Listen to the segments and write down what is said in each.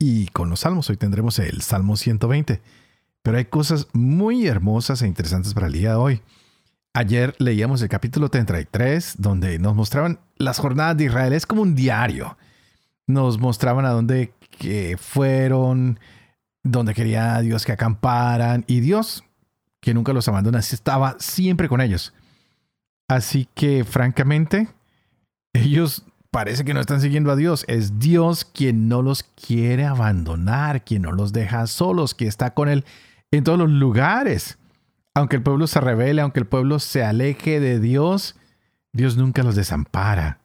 y con los salmos. Hoy tendremos el Salmo 120. Pero hay cosas muy hermosas e interesantes para el día de hoy. Ayer leíamos el capítulo 33, donde nos mostraban las jornadas de Israel. Es como un diario. Nos mostraban a dónde que fueron, dónde quería Dios que acamparan. Y Dios, que nunca los abandona, estaba siempre con ellos. Así que, francamente, ellos parece que no están siguiendo a Dios. Es Dios quien no los quiere abandonar, quien no los deja solos, que está con Él en todos los lugares. Aunque el pueblo se revele, aunque el pueblo se aleje de Dios, Dios nunca los desampara,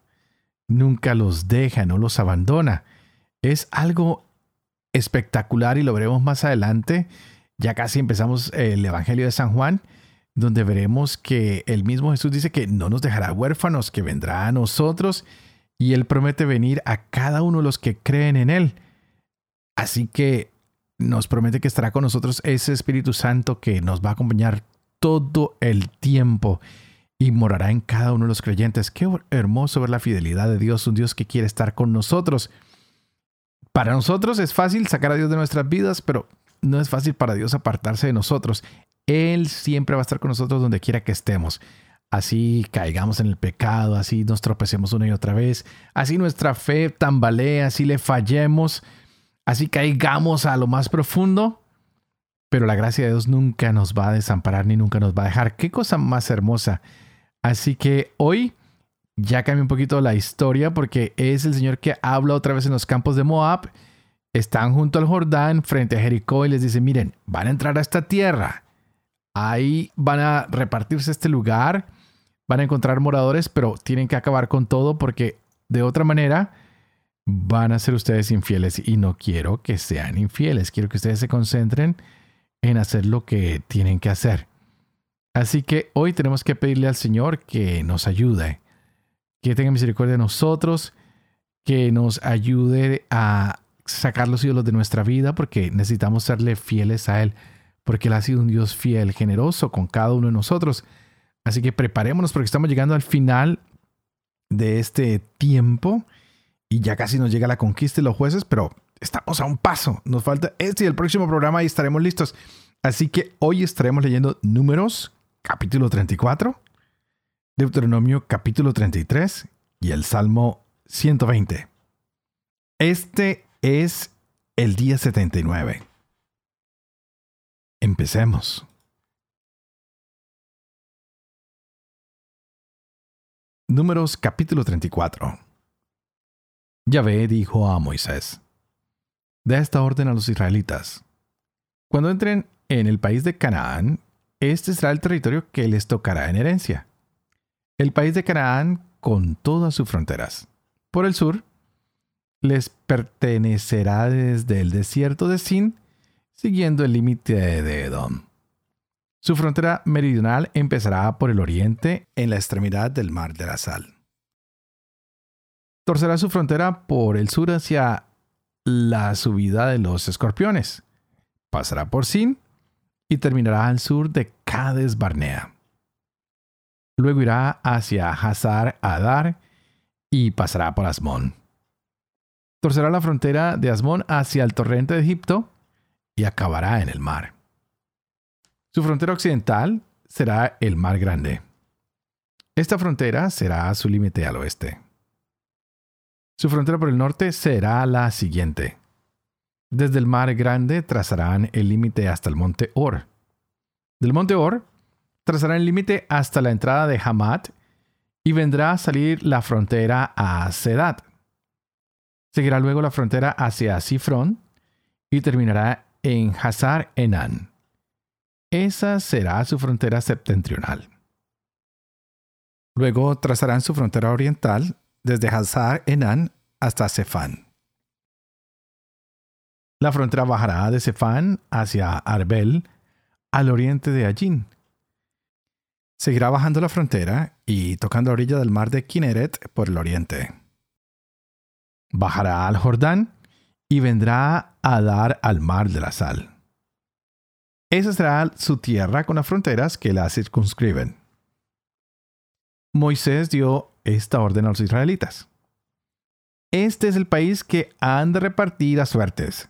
nunca los deja, no los abandona. Es algo espectacular y lo veremos más adelante. Ya casi empezamos el Evangelio de San Juan donde veremos que el mismo Jesús dice que no nos dejará huérfanos, que vendrá a nosotros y Él promete venir a cada uno de los que creen en Él. Así que nos promete que estará con nosotros ese Espíritu Santo que nos va a acompañar todo el tiempo y morará en cada uno de los creyentes. Qué hermoso ver la fidelidad de Dios, un Dios que quiere estar con nosotros. Para nosotros es fácil sacar a Dios de nuestras vidas, pero no es fácil para Dios apartarse de nosotros. Él siempre va a estar con nosotros donde quiera que estemos. Así caigamos en el pecado, así nos tropecemos una y otra vez, así nuestra fe tambalee, así le fallemos, así caigamos a lo más profundo. Pero la gracia de Dios nunca nos va a desamparar ni nunca nos va a dejar. Qué cosa más hermosa. Así que hoy ya cambia un poquito la historia porque es el Señor que habla otra vez en los campos de Moab. Están junto al Jordán frente a Jericó y les dice, miren, van a entrar a esta tierra Ahí van a repartirse este lugar, van a encontrar moradores, pero tienen que acabar con todo porque de otra manera van a ser ustedes infieles y no quiero que sean infieles, quiero que ustedes se concentren en hacer lo que tienen que hacer. Así que hoy tenemos que pedirle al Señor que nos ayude, que tenga misericordia de nosotros, que nos ayude a sacar los ídolos de nuestra vida porque necesitamos serle fieles a Él porque Él ha sido un Dios fiel, generoso con cada uno de nosotros. Así que preparémonos porque estamos llegando al final de este tiempo y ya casi nos llega la conquista de los jueces, pero estamos a un paso. Nos falta este y el próximo programa y estaremos listos. Así que hoy estaremos leyendo Números, capítulo 34, Deuteronomio, capítulo 33 y el Salmo 120. Este es el día 79. Empecemos. Números capítulo 34. Yahvé dijo a Moisés, Da esta orden a los israelitas. Cuando entren en el país de Canaán, este será el territorio que les tocará en herencia. El país de Canaán con todas sus fronteras. Por el sur, les pertenecerá desde el desierto de Sin siguiendo el límite de Edom. Su frontera meridional empezará por el oriente en la extremidad del mar de la sal. Torcerá su frontera por el sur hacia la subida de los escorpiones. Pasará por Sin y terminará al sur de Cades Barnea. Luego irá hacia Hazar Adar y pasará por Asmón. Torcerá la frontera de Asmón hacia el torrente de Egipto y acabará en el mar. Su frontera occidental será el Mar Grande. Esta frontera será su límite al oeste. Su frontera por el norte será la siguiente. Desde el Mar Grande trazarán el límite hasta el monte Or. Del monte Or trazarán el límite hasta la entrada de Hamat y vendrá a salir la frontera a Sedat. Seguirá luego la frontera hacia Sifrón y terminará en Hazar Enan. Esa será su frontera septentrional. Luego trazarán su frontera oriental desde Hazar Enan hasta Sefán. La frontera bajará de Cefán hacia Arbel, al oriente de Allín. Seguirá bajando la frontera y tocando la orilla del mar de Kineret por el oriente. Bajará al Jordán y vendrá a dar al mar de la sal. Esa será su tierra con las fronteras que la circunscriben. Moisés dio esta orden a los israelitas. Este es el país que han de repartir a suertes.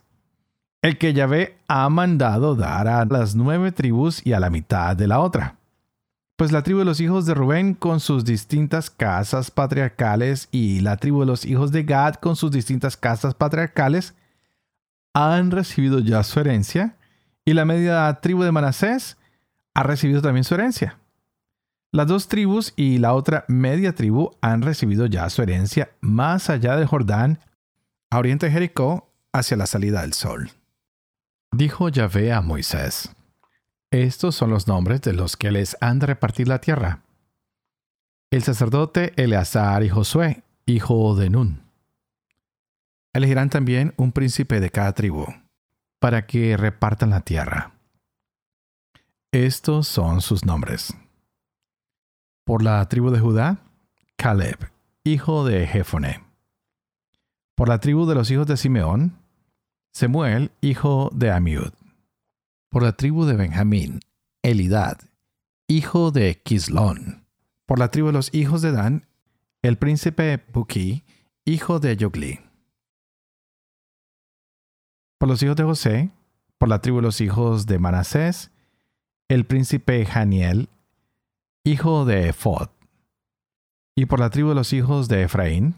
El que Yahvé ha mandado dar a las nueve tribus y a la mitad de la otra. Pues la tribu de los hijos de Rubén con sus distintas casas patriarcales y la tribu de los hijos de Gad con sus distintas casas patriarcales han recibido ya su herencia y la media tribu de Manasés ha recibido también su herencia. Las dos tribus y la otra media tribu han recibido ya su herencia más allá del Jordán, a oriente de Jericó, hacia la salida del sol. Dijo Yahvé a Moisés, Estos son los nombres de los que les han de repartir la tierra. El sacerdote Eleazar y Josué, hijo de Nun. Elegirán también un príncipe de cada tribu, para que repartan la tierra. Estos son sus nombres. Por la tribu de Judá, Caleb, hijo de Jefone. Por la tribu de los hijos de Simeón, Semuel, hijo de Amiud. Por la tribu de Benjamín, Elidad, hijo de Kislón. Por la tribu de los hijos de Dan, el príncipe Buki, hijo de Yogli. Por los hijos de José, por la tribu de los hijos de Manasés, el príncipe Janiel, hijo de Ephod. Y por la tribu de los hijos de Efraín,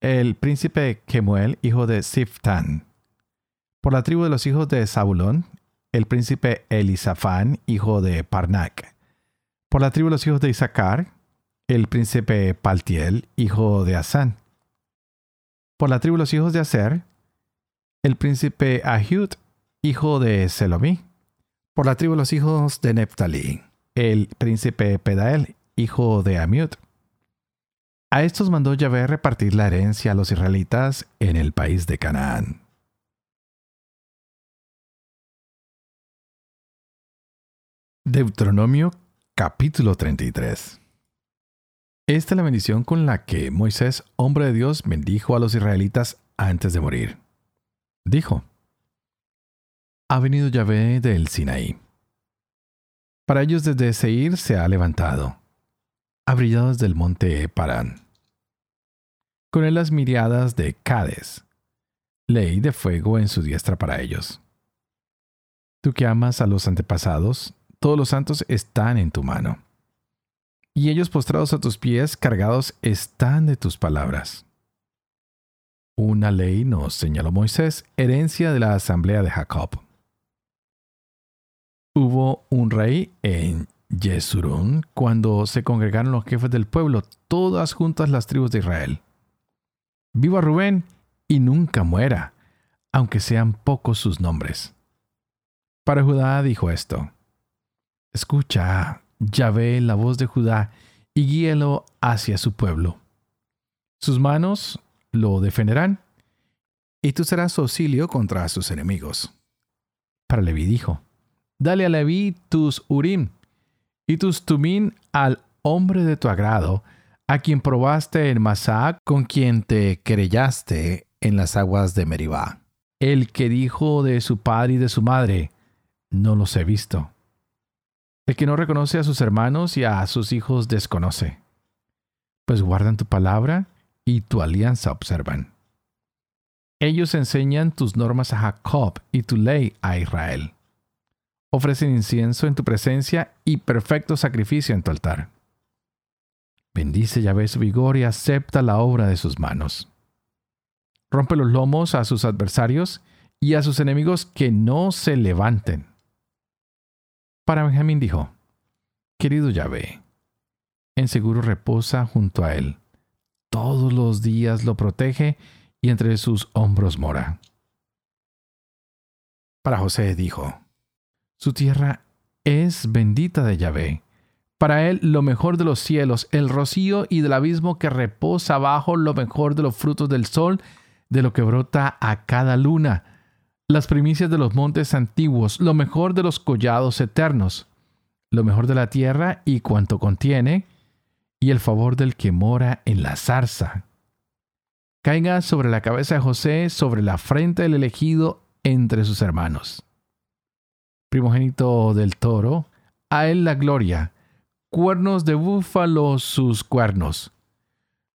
el príncipe Kemuel, hijo de Siftan. Por la tribu de los hijos de Zabulón, el príncipe Elisafán, hijo de Parnac. Por la tribu de los hijos de Isaacar, el príncipe Paltiel, hijo de Asán. Por la tribu de los hijos de Aser, el príncipe Ahiud, hijo de Selomí. Por la tribu de los hijos de Neptalí, el príncipe Pedael, hijo de Amiud. A estos mandó Yahvé repartir la herencia a los israelitas en el país de Canaán. Deuteronomio capítulo 33 Esta es la bendición con la que Moisés, hombre de Dios, bendijo a los israelitas antes de morir. Dijo, Ha venido Yahvé del Sinaí para ellos desde Seir se ha levantado, ha brillado desde el monte Parán. Con él las miriadas de Cades, ley de fuego en su diestra para ellos. Tú que amas a los antepasados, todos los santos están en tu mano. Y ellos postrados a tus pies, cargados están de tus palabras. Una ley nos señaló Moisés, herencia de la asamblea de Jacob. Hubo un rey en Yesurún cuando se congregaron los jefes del pueblo, todas juntas las tribus de Israel. Viva Rubén y nunca muera, aunque sean pocos sus nombres. Para Judá dijo esto: Escucha, Yahvé, la voz de Judá, y guíelo hacia su pueblo. Sus manos lo defenderán, y tú serás su auxilio contra sus enemigos. Para Leví dijo: Dale a Leví tus Urim y tus Tumín al hombre de tu agrado, a quien probaste en Masá, con quien te querellaste en las aguas de Meribá. El que dijo de su padre y de su madre, no los he visto. El que no reconoce a sus hermanos y a sus hijos desconoce. Pues guardan tu palabra y tu alianza observan. Ellos enseñan tus normas a Jacob y tu ley a Israel ofrecen incienso en tu presencia y perfecto sacrificio en tu altar. Bendice Yahvé su vigor y acepta la obra de sus manos. Rompe los lomos a sus adversarios y a sus enemigos que no se levanten. Para Benjamín dijo, Querido Yahvé, en seguro reposa junto a él. Todos los días lo protege y entre sus hombros mora. Para José dijo, su tierra es bendita de Yahvé. Para él lo mejor de los cielos, el rocío y del abismo que reposa abajo lo mejor de los frutos del sol, de lo que brota a cada luna, las primicias de los montes antiguos, lo mejor de los collados eternos, lo mejor de la tierra y cuanto contiene, y el favor del que mora en la zarza. Caiga sobre la cabeza de José, sobre la frente del elegido entre sus hermanos. Primogénito del toro, a él la gloria, cuernos de búfalo sus cuernos.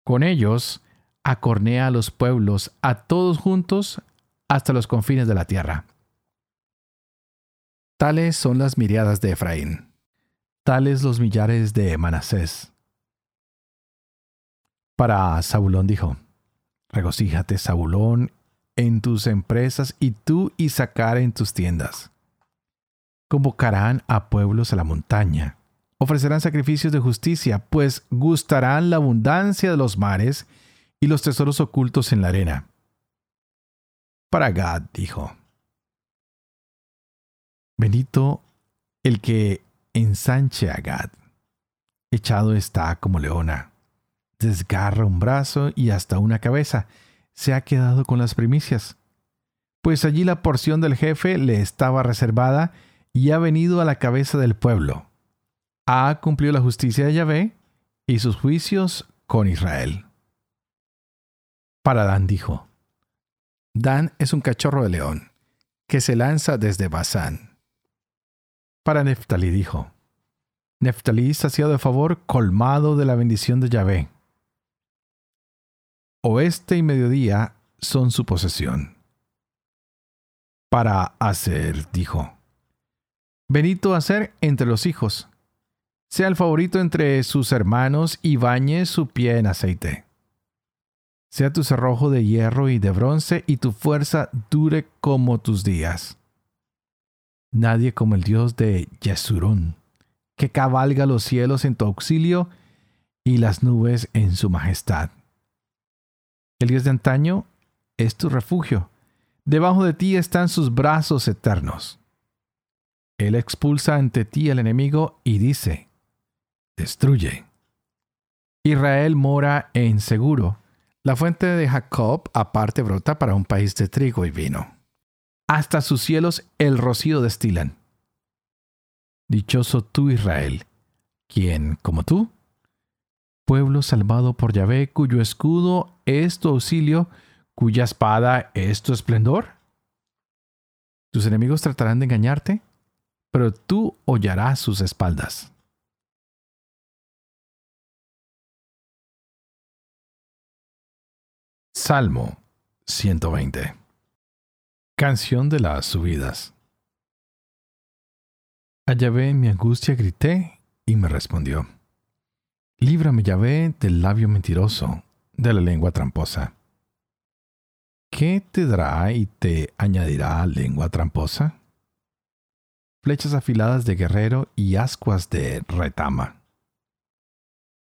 Con ellos acornea a los pueblos, a todos juntos, hasta los confines de la tierra. Tales son las miriadas de Efraín, tales los millares de Manasés. Para Zabulón dijo, Regocíjate, Zabulón, en tus empresas y tú y sacar en tus tiendas. Convocarán a pueblos a la montaña, ofrecerán sacrificios de justicia, pues gustarán la abundancia de los mares y los tesoros ocultos en la arena. Para Gad dijo, Benito el que ensanche a Gad, echado está como leona, desgarra un brazo y hasta una cabeza, se ha quedado con las primicias, pues allí la porción del jefe le estaba reservada y ha venido a la cabeza del pueblo. Ha cumplido la justicia de Yahvé y sus juicios con Israel. Para Dan dijo, Dan es un cachorro de león, que se lanza desde Basán. Para Neftalí dijo, Neftalí saciado de favor, colmado de la bendición de Yahvé. Oeste y mediodía son su posesión. Para hacer, dijo, Benito hacer entre los hijos, sea el favorito entre sus hermanos y bañe su pie en aceite sea tu cerrojo de hierro y de bronce, y tu fuerza dure como tus días. Nadie como el Dios de Yesurún, que cabalga los cielos en tu auxilio y las nubes en su majestad. El Dios de antaño es tu refugio. Debajo de ti están sus brazos eternos. Él expulsa ante ti al enemigo y dice, destruye. Israel mora en seguro la fuente de Jacob aparte brota para un país de trigo y vino. Hasta sus cielos el rocío destilan. Dichoso tú, Israel, quien, como tú, pueblo salvado por Yahvé, cuyo escudo es tu auxilio, cuya espada es tu esplendor. Tus enemigos tratarán de engañarte, pero tú hollarás sus espaldas. Salmo 120 Canción de las subidas A Yahvé en mi angustia grité y me respondió. Líbrame, Yahvé, del labio mentiroso, de la lengua tramposa. ¿Qué te dará y te añadirá lengua tramposa? Flechas afiladas de guerrero y ascuas de retama.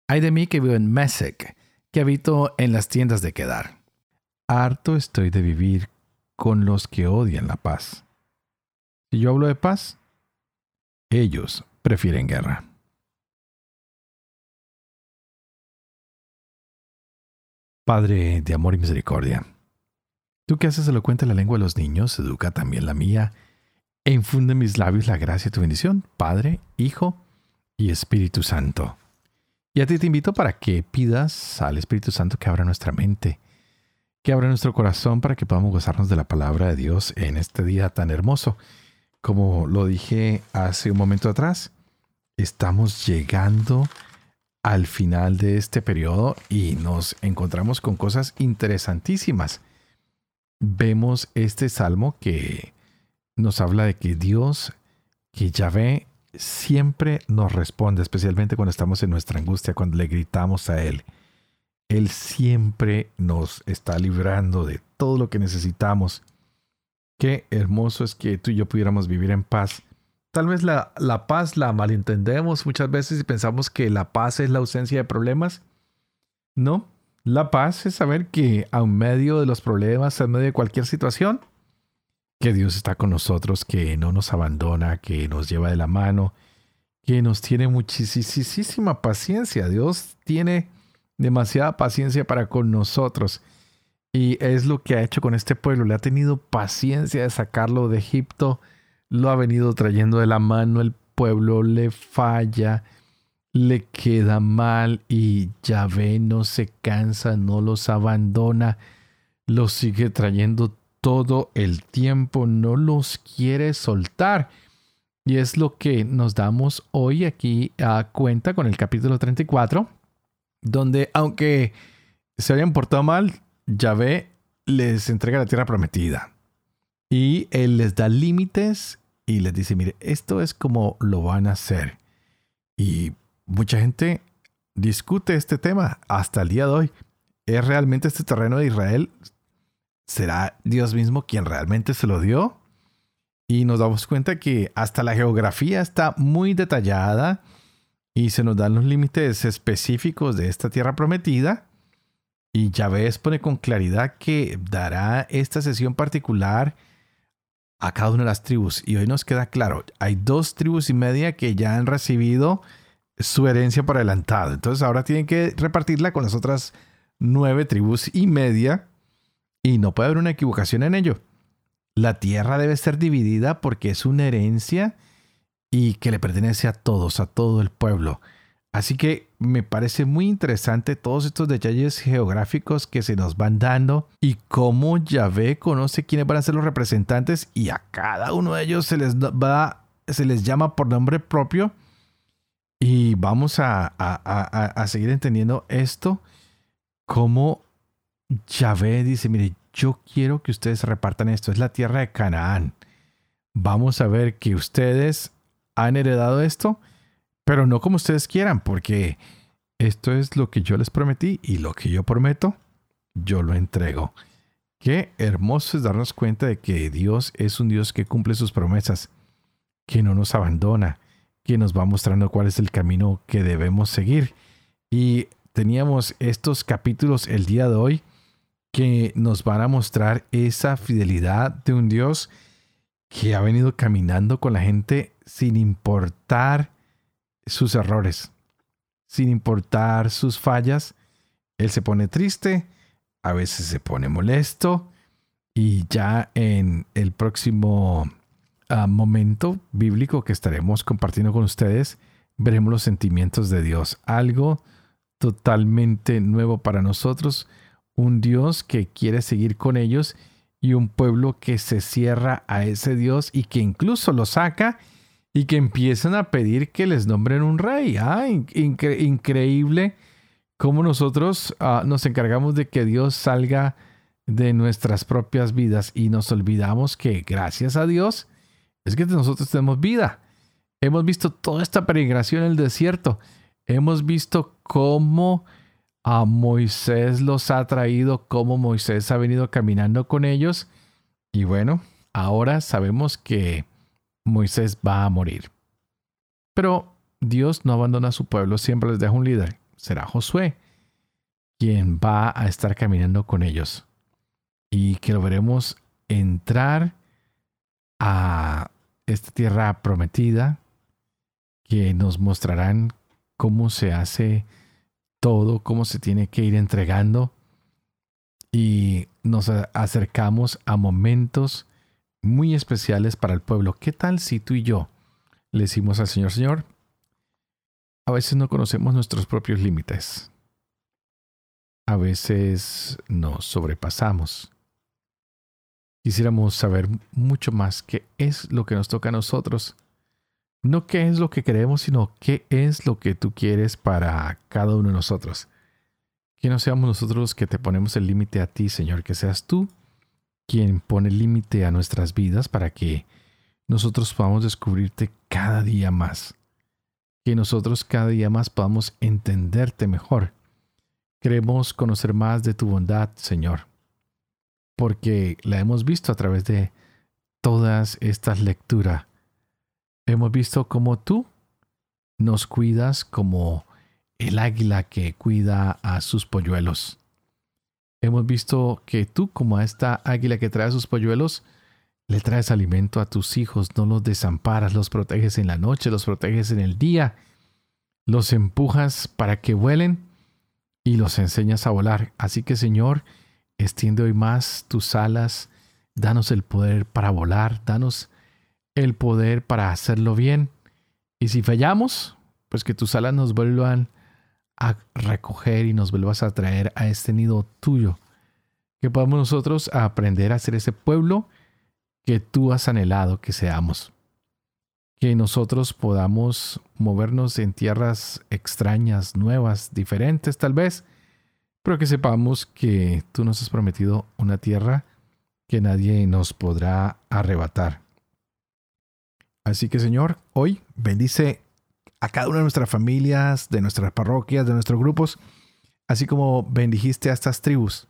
Hay de mí que vivo en Mesec, que habito en las tiendas de Kedar harto estoy de vivir con los que odian la paz. Si yo hablo de paz, ellos prefieren guerra. Padre de amor y misericordia, tú que haces elocuente la lengua de los niños, educa también la mía, e infunde en mis labios la gracia y tu bendición, Padre, Hijo y Espíritu Santo. Y a ti te invito para que pidas al Espíritu Santo que abra nuestra mente que abra nuestro corazón para que podamos gozarnos de la palabra de Dios en este día tan hermoso. Como lo dije hace un momento atrás, estamos llegando al final de este periodo y nos encontramos con cosas interesantísimas. Vemos este salmo que nos habla de que Dios, que Yahvé, siempre nos responde, especialmente cuando estamos en nuestra angustia, cuando le gritamos a Él. Él siempre nos está librando de todo lo que necesitamos. Qué hermoso es que tú y yo pudiéramos vivir en paz. Tal vez la, la paz la malentendemos muchas veces y pensamos que la paz es la ausencia de problemas. No, la paz es saber que a medio de los problemas, en medio de cualquier situación, que Dios está con nosotros, que no nos abandona, que nos lleva de la mano, que nos tiene muchísima paciencia. Dios tiene demasiada paciencia para con nosotros. Y es lo que ha hecho con este pueblo. Le ha tenido paciencia de sacarlo de Egipto. Lo ha venido trayendo de la mano. El pueblo le falla, le queda mal y Yahvé no se cansa, no los abandona. Los sigue trayendo todo el tiempo. No los quiere soltar. Y es lo que nos damos hoy aquí a cuenta con el capítulo 34, donde aunque se habían portado mal, Yahvé les entrega la tierra prometida. Y él les da límites y les dice, mire, esto es como lo van a hacer. Y mucha gente discute este tema hasta el día de hoy. ¿Es realmente este terreno de Israel? ¿Será Dios mismo quien realmente se lo dio? Y nos damos cuenta que hasta la geografía está muy detallada y se nos dan los límites específicos de esta tierra prometida. Y Yahvé expone con claridad que dará esta sesión particular a cada una de las tribus. Y hoy nos queda claro, hay dos tribus y media que ya han recibido su herencia por adelantado. Entonces ahora tienen que repartirla con las otras nueve tribus y media. Y no puede haber una equivocación en ello. La tierra debe ser dividida porque es una herencia y que le pertenece a todos, a todo el pueblo. Así que me parece muy interesante todos estos detalles geográficos que se nos van dando y cómo Yahvé conoce quiénes van a ser los representantes y a cada uno de ellos se les va, se les llama por nombre propio. Y vamos a, a seguir entendiendo esto, cómo Yahvé dice, mire, yo quiero que ustedes repartan esto, es la tierra de Canaán. Vamos a ver que ustedes han heredado esto pero no como ustedes quieran, porque esto es lo que yo les prometí y lo que yo prometo, yo lo entrego. Qué hermoso es darnos cuenta de que Dios es un Dios que cumple sus promesas, que no nos abandona, que nos va mostrando cuál es el camino que debemos seguir. Y teníamos estos capítulos el día de hoy que nos van a mostrar esa fidelidad de un Dios que ha venido caminando con la gente sin importar sus errores, sin importar sus fallas. Él se pone triste, a veces se pone molesto y ya en el próximo ah, momento bíblico que estaremos compartiendo con ustedes, veremos los sentimientos de Dios, algo totalmente nuevo para nosotros, un Dios que quiere seguir con ellos y un pueblo que se cierra a ese Dios y que incluso lo saca y que empiezan a pedir que les nombren un rey. Ah, increíble cómo nosotros ah, nos encargamos de que Dios salga de nuestras propias vidas y nos olvidamos que gracias a Dios es que nosotros tenemos vida. Hemos visto toda esta peregrinación en el desierto. Hemos visto cómo a Moisés los ha traído, cómo Moisés ha venido caminando con ellos. Y bueno, ahora sabemos que Moisés va a morir. Pero Dios no abandona a su pueblo, siempre les deja un líder. Será Josué quien va a estar caminando con ellos. Y que lo veremos entrar a esta tierra prometida, que nos mostrarán cómo se hace todo, cómo se tiene que ir entregando. Y nos acercamos a momentos muy especiales para el pueblo. ¿Qué tal si tú y yo le decimos al Señor, Señor, a veces no conocemos nuestros propios límites. A veces nos sobrepasamos. Quisiéramos saber mucho más qué es lo que nos toca a nosotros. No qué es lo que queremos, sino qué es lo que tú quieres para cada uno de nosotros. Que no seamos nosotros que te ponemos el límite a ti, Señor, que seas tú quien pone límite a nuestras vidas para que nosotros podamos descubrirte cada día más. Que nosotros cada día más podamos entenderte mejor. Queremos conocer más de tu bondad, Señor, porque la hemos visto a través de todas estas lecturas. Hemos visto cómo tú nos cuidas como el águila que cuida a sus polluelos. Hemos visto que tú, como a esta águila que trae sus polluelos, le traes alimento a tus hijos, no los desamparas, los proteges en la noche, los proteges en el día, los empujas para que vuelen y los enseñas a volar. Así que Señor, extiende hoy más tus alas, danos el poder para volar, danos el poder para hacerlo bien. Y si fallamos, pues que tus alas nos vuelvan a recoger y nos vuelvas a traer a este nido tuyo. Que podamos nosotros aprender a ser ese pueblo que tú has anhelado que seamos. Que nosotros podamos movernos en tierras extrañas, nuevas, diferentes tal vez, pero que sepamos que tú nos has prometido una tierra que nadie nos podrá arrebatar. Así que Señor, hoy bendice a cada una de nuestras familias, de nuestras parroquias, de nuestros grupos, así como bendijiste a estas tribus.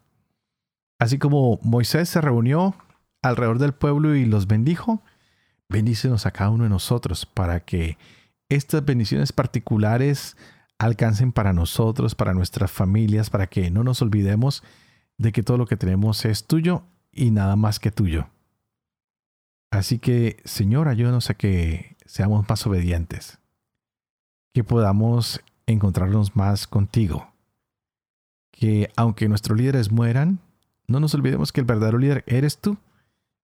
Así como Moisés se reunió alrededor del pueblo y los bendijo, bendícenos a cada uno de nosotros para que estas bendiciones particulares alcancen para nosotros, para nuestras familias, para que no nos olvidemos de que todo lo que tenemos es tuyo y nada más que tuyo. Así que, Señor, ayúdanos a que seamos más obedientes, que podamos encontrarnos más contigo, que aunque nuestros líderes mueran, no nos olvidemos que el verdadero líder eres tú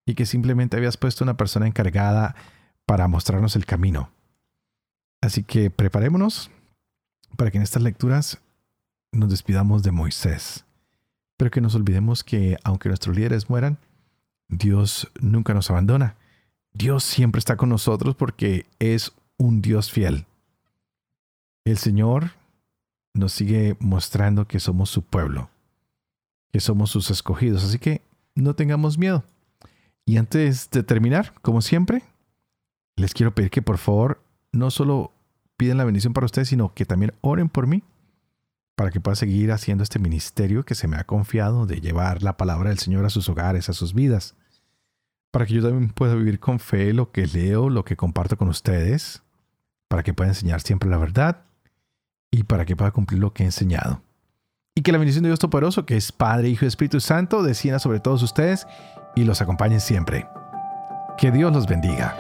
y que simplemente habías puesto una persona encargada para mostrarnos el camino. Así que preparémonos para que en estas lecturas nos despidamos de Moisés, pero que nos olvidemos que aunque nuestros líderes mueran, Dios nunca nos abandona. Dios siempre está con nosotros porque es un Dios fiel. El Señor nos sigue mostrando que somos su pueblo, que somos sus escogidos, así que no tengamos miedo. Y antes de terminar, como siempre, les quiero pedir que por favor no solo piden la bendición para ustedes, sino que también oren por mí para que pueda seguir haciendo este ministerio que se me ha confiado de llevar la palabra del Señor a sus hogares, a sus vidas, para que yo también pueda vivir con fe lo que leo, lo que comparto con ustedes, para que pueda enseñar siempre la verdad y para que pueda cumplir lo que he enseñado. Y que la bendición de Dios Todopoderoso, que es Padre, Hijo y Espíritu Santo, descienda sobre todos ustedes y los acompañe siempre. Que Dios los bendiga.